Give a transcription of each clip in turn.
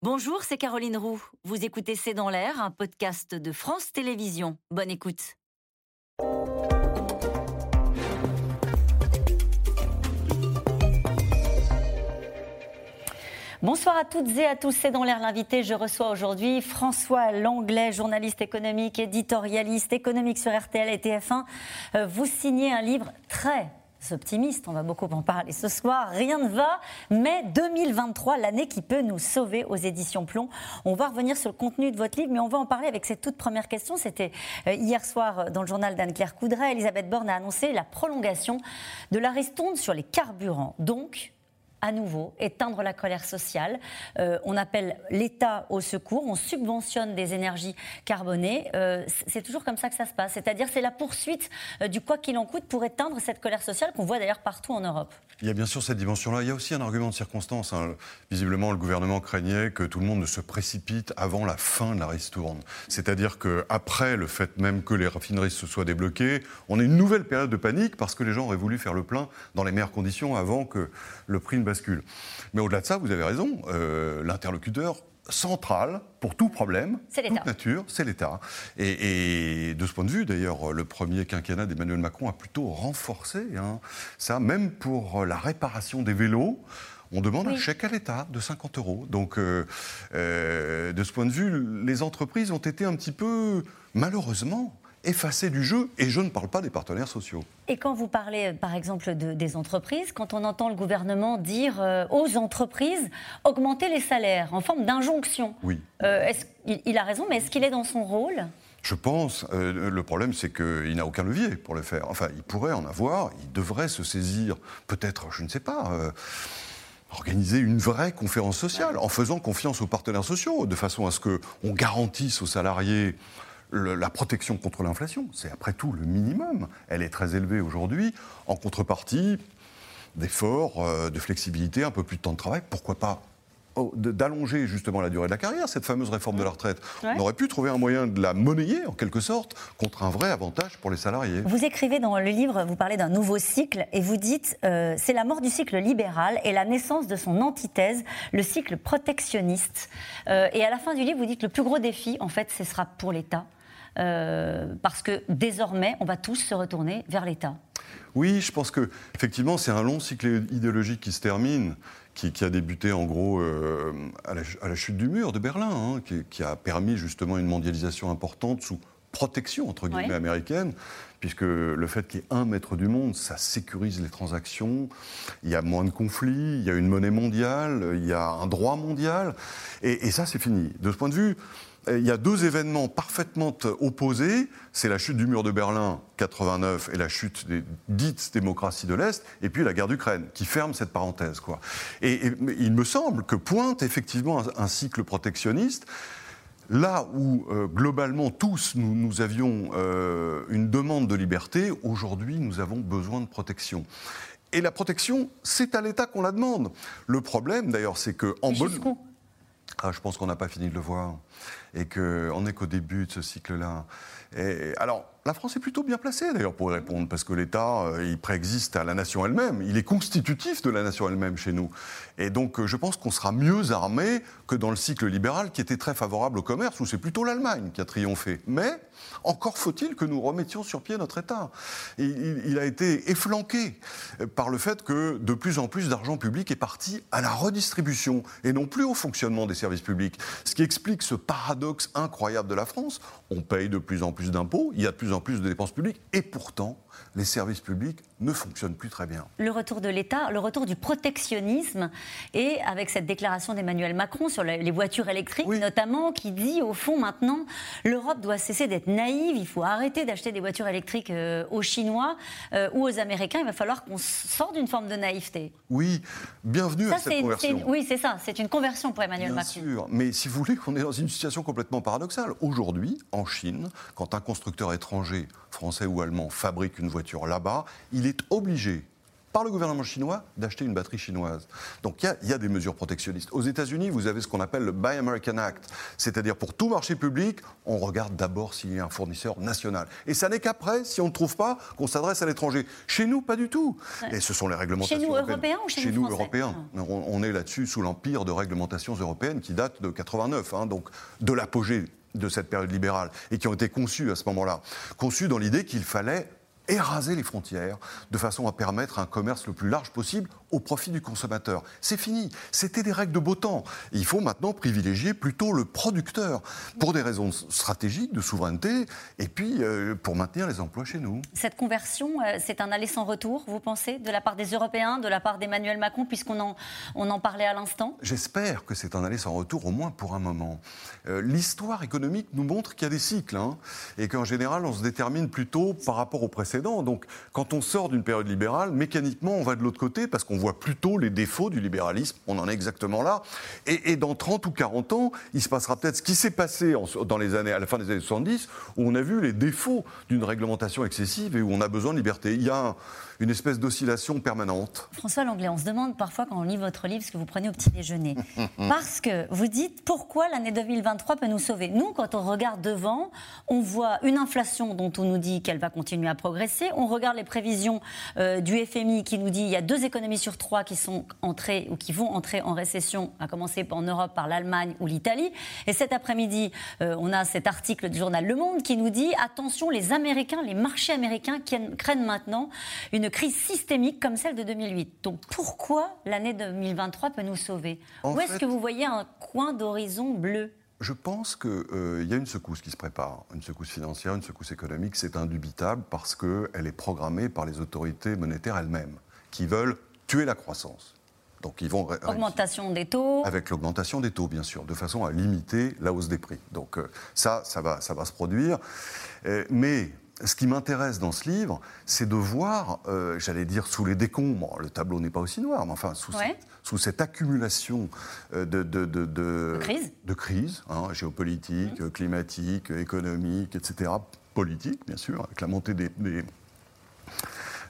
Bonjour, c'est Caroline Roux. Vous écoutez C'est dans l'air, un podcast de France Télévisions. Bonne écoute. Bonsoir à toutes et à tous, c'est dans l'air l'invité. Je reçois aujourd'hui François Langlais, journaliste économique, éditorialiste économique sur RTL et TF1. Euh, vous signez un livre très optimiste, on va beaucoup en parler ce soir. Rien ne va, mais 2023, l'année qui peut nous sauver aux éditions Plomb. On va revenir sur le contenu de votre livre, mais on va en parler avec cette toute première question. C'était euh, hier soir euh, dans le journal d'Anne-Claire Coudray. Elisabeth Borne a annoncé la prolongation de la ristourne sur les carburants. Donc, à nouveau éteindre la colère sociale. Euh, on appelle l'État au secours, on subventionne des énergies carbonées. Euh, c'est toujours comme ça que ça se passe. C'est-à-dire c'est la poursuite euh, du quoi qu'il en coûte pour éteindre cette colère sociale qu'on voit d'ailleurs partout en Europe. Il y a bien sûr cette dimension-là. Il y a aussi un argument de circonstance. Hein. Visiblement, le gouvernement craignait que tout le monde ne se précipite avant la fin de la ristourne. C'est-à-dire qu'après le fait même que les raffineries se soient débloquées, on a une nouvelle période de panique parce que les gens auraient voulu faire le plein dans les meilleures conditions avant que le prix ne bascule. Mais au-delà de ça, vous avez raison, euh, l'interlocuteur central pour tout problème, toute nature, c'est l'État. Et, de ce point de vue, d'ailleurs, le premier quinquennat d'Emmanuel Macron a plutôt renforcé hein, ça, même pour la réparation des vélos. On demande un chèque à l'État de 50 euros. Donc, euh, euh, de ce point de vue, les entreprises ont été un petit peu, malheureusement, effacé du jeu, et je ne parle pas des partenaires sociaux. Et quand vous parlez, par exemple, des entreprises, quand on entend le gouvernement dire euh, aux entreprises augmenter les salaires en forme d'injonction, oui. Euh, il, a raison, mais est-ce qu'il est dans son rôle? Je pense. Euh, le problème, c'est qu'il n'a aucun levier pour le faire. Enfin, il pourrait en avoir, il devrait se saisir, peut-être, je ne sais pas organiser une vraie conférence sociale en faisant confiance aux partenaires sociaux, de façon à ce qu'on garantisse aux salariés la protection contre l'inflation. C'est après tout le minimum. Elle est très élevée aujourd'hui. En contrepartie, d'efforts, euh, de flexibilité, un peu plus de temps de travail. Pourquoi pas oh, d'allonger justement la durée de la carrière, cette fameuse réforme de la retraite. On aurait pu trouver un moyen de la monnayer, en quelque sorte, contre un vrai avantage pour les salariés. Vous écrivez dans le livre, vous parlez d'un nouveau cycle, et vous dites euh, c'est la mort du cycle libéral et la naissance de son antithèse, le cycle protectionniste. Euh, et à la fin du livre, vous dites le plus gros défi, en fait, ce sera pour l'État. Euh, parce que désormais, on va tous se retourner vers l'État. Oui, je pense que effectivement, c'est un long cycle idéologique qui se termine. Qui, a débuté en gros euh, à, la, chute du mur de Berlin, hein, qui, a permis justement une mondialisation importante sous protection entre guillemets américaine, puisque le fait qu'il y ait un maître du monde, ça sécurise les transactions, il y a moins de conflits, il y a une monnaie mondiale, il y a un droit mondial, et, et ça c'est fini. De ce point de vue, il y a deux événements parfaitement opposés. C'est la chute du mur de Berlin 89 et la chute des dites démocraties de l'Est, et puis la guerre d'Ukraine, qui ferme cette parenthèse. Quoi. Et, il me semble que pointe effectivement un, cycle protectionniste. Là où euh, globalement tous nous, avions euh, une demande de liberté, aujourd'hui nous avons besoin de protection. Et la protection, c'est à l'État qu'on la demande. Le problème d'ailleurs, c'est que en bonne... Ah, je pense qu'on n'a pas fini de le voir et qu'on n'est qu'au début de ce cycle-là. alors, la France est plutôt bien placée d'ailleurs pour répondre, parce que l'État, euh, il préexiste à la nation elle-même, il est constitutif de la nation elle-même chez nous. Et donc, euh, je pense qu'on sera mieux armé que dans le cycle libéral qui était très favorable au commerce, où c'est plutôt l'Allemagne qui a triomphé. Mais encore faut-il que nous remettions sur pied notre État. il, a été efflanqué par le fait que de plus en plus d'argent public est parti à la redistribution et non plus au fonctionnement des services publics. Ce qui explique ce paradoxe incroyable de la France. On paye de plus en plus d'impôts, il y a de plus en plus de dépenses publiques, et pourtant, les services publics ne fonctionnent plus très bien. Le retour de l'État, le retour du protectionnisme, et avec cette déclaration d'Emmanuel Macron sur les voitures électriques notamment, qui dit au fond maintenant, l'Europe doit cesser d'être naïve, il faut arrêter d'acheter des voitures électriques euh, aux Chinois euh, ou aux Américains, il va falloir qu'on sorte d'une forme de naïveté. Oui, bienvenue à cette conversion. oui, c'est ça, c'est une conversion pour Emmanuel bien Macron. Sûr, mais si vous voulez qu'on est dans une situation complètement paradoxale. Aujourd'hui, en Chine, quand un constructeur étranger, français ou allemand, fabrique une voiture là-bas, il est obligé par le gouvernement chinois d'acheter une batterie chinoise. Donc il y, a des mesures protectionnistes. Aux États-Unis, vous avez ce qu'on appelle le Buy American Act, c'est-à-dire pour tout marché public, on regarde d'abord s'il y a un fournisseur national. Et ça n'est qu'après, si on ne trouve pas, qu'on s'adresse à l'étranger. Chez nous, pas du tout. Et ce sont les réglementations. Chez nous, européens ou chez, nous, européens ah. on, est là-dessus sous l'empire de réglementations européennes qui datent de 89, hein, donc de l'apogée de cette période libérale, et qui ont été conçues à ce moment-là. Conçues dans l'idée qu'il fallait éraser les frontières de façon à permettre un commerce le plus large possible au profit du consommateur. C'est fini. C'était des règles de beau temps. Il faut maintenant privilégier plutôt le producteur pour des raisons stratégiques, de souveraineté, et puis euh, pour maintenir les emplois chez nous. Cette conversion, euh, c'est un aller sans retour, vous pensez, de la part des Européens, de la part d'Emmanuel Macron, puisqu'on en, on en parlait à l'instant? J'espère que c'est un aller sans retour, au moins pour un moment. Euh, l'histoire économique nous montre qu'il y a des cycles, hein, et qu'en général, on se détermine plutôt par rapport au précédent. Donc, quand on sort d'une période libérale, mécaniquement, on va de l'autre côté, parce qu'on on voit plutôt les défauts du libéralisme. On en est exactement là. Et, dans 30 ou 40 ans, il se passera peut-être ce qui s'est passé dans les années, à la fin des années 70, où on a vu les défauts d'une réglementation excessive et où on a besoin de liberté. Il y a une espèce d'oscillation permanente. François Langlais, on se demande parfois quand on lit votre livre ce que vous prenez au petit déjeuner. Parce que vous dites pourquoi l'année 2023 peut nous sauver? Nous, quand on regarde devant, on voit une inflation dont on nous dit qu'elle va continuer à progresser. On regarde les prévisions euh, du FMI qui nous dit qu'il y a deux économies sur trois qui sont entrées ou qui vont entrer en récession, à commencer en Europe par l'Allemagne ou l'Italie. Et cet après-midi, euh, on a cet article du journal Le Monde qui nous dit attention, les Américains, les marchés américains craignent maintenant une crise systémique comme celle de 2008. Donc pourquoi l'année 2023 peut nous sauver Où est-ce que vous voyez un coin d'horizon bleu? Je pense qu'il euh, y a une secousse qui se prépare, une secousse financière, une secousse économique, c'est indubitable parce qu'elle est programmée par les autorités monétaires elles-mêmes, qui veulent tuer la croissance. Donc ils vont augmentation des taux avec l'augmentation des taux bien sûr, de façon à limiter la hausse des prix. Donc euh, ça, ça va, ça va se produire. Euh, mais ce qui m'intéresse dans ce livre, c'est de voir, euh, j'allais dire, sous les décombres, le tableau n'est pas aussi noir, mais enfin, sous, cette, accumulation euh, de, de, de, de, crise, de crise hein, géopolitique, mmh. climatique, économique, etc., politique, bien sûr, avec la montée des,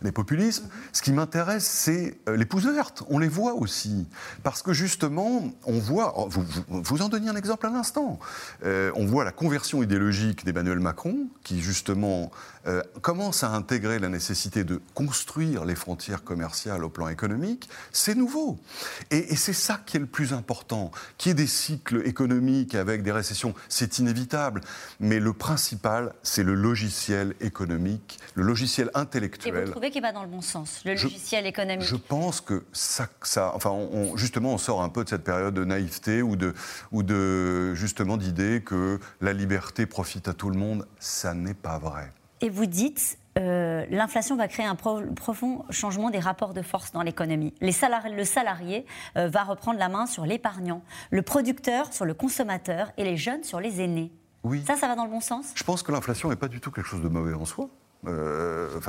les populismes. Ce qui m'intéresse, c'est euh, les pouces vertes. On les voit aussi. Parce que justement, on voit, oh, vous, vous, en donniez un exemple à l'instant, euh, on voit la conversion idéologique d'Emmanuel Macron, qui justement euh, commence à intégrer la nécessité de construire les frontières commerciales au plan économique. C'est nouveau. Et, et c'est ça qui est le plus important. Qu'il y ait des cycles économiques avec des récessions, c'est inévitable. Mais le principal, c'est le logiciel économique, le logiciel intellectuel qui va dans le bon sens, le logiciel économique Je pense que ça, ça enfin, on, justement, on sort un peu de cette période de naïveté ou de, ou de justement d'idée que la liberté profite à tout le monde. Ça n'est pas vrai. Et vous dites, euh, l'inflation va créer un profond changement des rapports de force dans l'économie. le salarié euh, va reprendre la main sur l'épargnant, le producteur sur le consommateur et les jeunes sur les aînés. Oui. Ça, ça va dans le bon sens? Je pense que l'inflation n'est pas du tout quelque chose de mauvais en soi. Euh,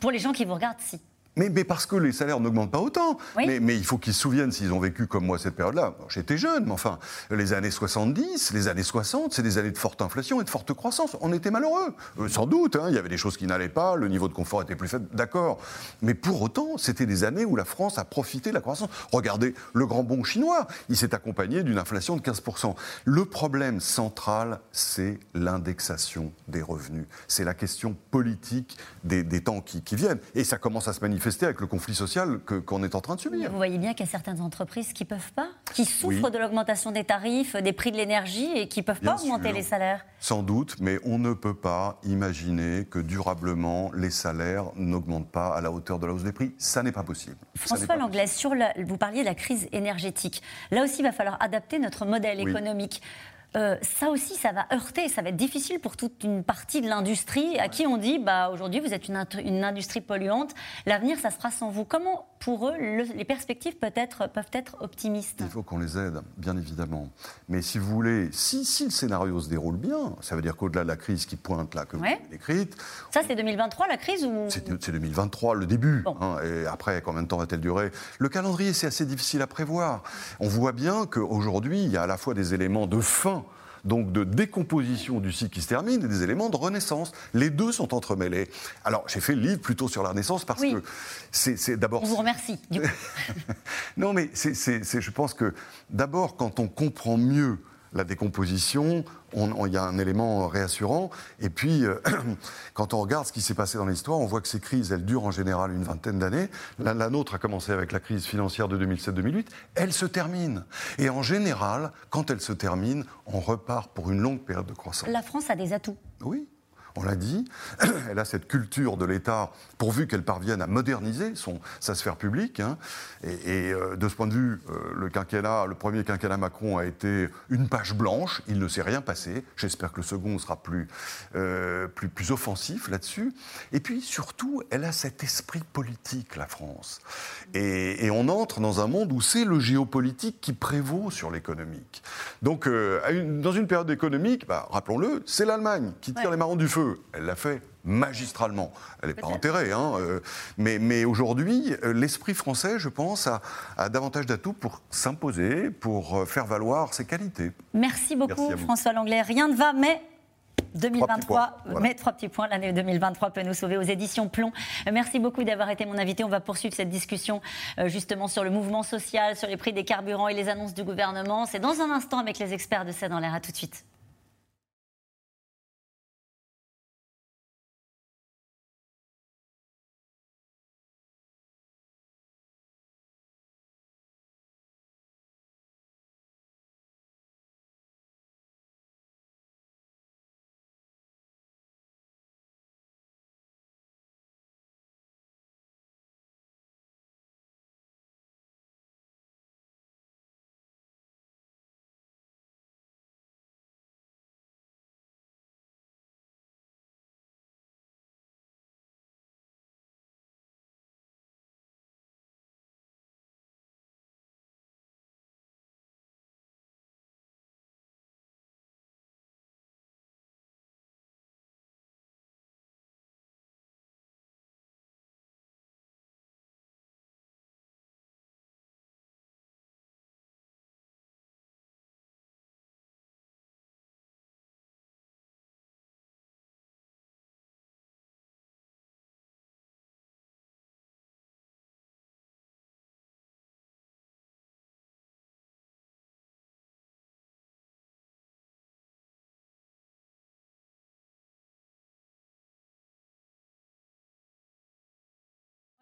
Pour les gens qui vous regardent, si. Mais, parce que les salaires n'augmentent pas autant. Mais, il faut qu'ils se souviennent, s'ils ont vécu comme moi cette période-là. J'étais jeune, mais enfin, les années 70, les années 60, c'est des années de forte inflation et de forte croissance. On était malheureux, euh, sans doute. Hein. il y avait des choses qui n'allaient pas, le niveau de confort était plus faible, d'accord. Mais pour autant, c'était des années où la France a profité de la croissance. Regardez le grand bond chinois, il s'est accompagné d'une inflation de 15%. Le problème central, c'est l'indexation des revenus. C'est la question politique des, temps qui, qui viennent. Et ça commence à se manifester avec le conflit social qu'on est en train de subir. Vous voyez bien qu'il y a certaines entreprises qui ne peuvent pas, qui souffrent de l'augmentation des tarifs, des prix de l'énergie et qui ne peuvent pas augmenter les salaires. Sans doute, mais on ne peut pas imaginer que durablement les salaires n'augmentent pas à la hauteur de la hausse des prix. Ça n'est pas possible. François Langlais, sur vous parliez de la crise énergétique. Là aussi, il va falloir adapter notre modèle économique. Euh, ça aussi, ça va heurter, ça va être difficile pour toute une partie de l'industrie à qui on dit bah, aujourd'hui, vous êtes une, une industrie polluante, l'avenir, ça sera sans vous. Comment, pour eux, les perspectives peuvent être, peuvent être optimistes Il faut qu'on les aide, bien évidemment. Mais si vous voulez, si, si le scénario se déroule bien, ça veut dire qu'au-delà de la crise qui pointe là, que vous avez décrite. Ça, c'est 2023, la crise ou... C'est 2023, le début. Hein, et après, combien de temps va-t-elle durer? Le calendrier, c'est assez difficile à prévoir. On voit bien qu'aujourd'hui, il y a à la fois des éléments de fin donc de décomposition du cycle qui se termine et des éléments de renaissance. Les deux sont entremêlés. Alors, j'ai fait le livre plutôt sur la renaissance parce que c'est d'abord. On vous remercie. non, mais c'est, je pense que d'abord, quand on comprend mieux la décomposition, il y a un élément réassurant. Et puis, euh, quand on regarde ce qui s'est passé dans l'histoire, on voit que ces crises, elles durent en général une vingtaine d'années. La, la, nôtre a commencé avec la crise financière de 2007-2008. Elle se termine. Et en général, quand elle se termine, on repart pour une longue période de croissance. La France a des atouts. Oui on l'a dit, elle a cette culture de l'État, pourvu qu'elle parvienne à moderniser son, sa sphère publique. Hein. Et, euh, de ce point de vue, euh, le quinquennat, le premier quinquennat Macron a été une page blanche. Il ne s'est rien passé. J'espère que le second sera plus, euh, plus, plus offensif là-dessus. Et puis surtout, elle a cet esprit politique, la France. Et, on entre dans un monde où c'est le géopolitique qui prévaut sur l'économique. Donc, dans une période économique, bah, rappelons-le, c'est l'Allemagne qui tire les marrons du feu elle l'a fait magistralement. Elle n'est pas enterrée, hein, euh, mais, mais aujourd'hui, euh, l'esprit français, je pense, a, davantage d'atouts pour s'imposer, pour euh, faire valoir ses qualités. Merci beaucoup, François Langlais. Rien ne va, mais 2023, mais trois petits points, l'année 2023 peut nous sauver aux éditions Plomb. Merci beaucoup d'avoir été mon invité. On va poursuivre cette discussion justement sur le mouvement social, sur les prix des carburants et les annonces du gouvernement. C'est dans un instant avec les experts de C'est dans l'air. À tout de suite.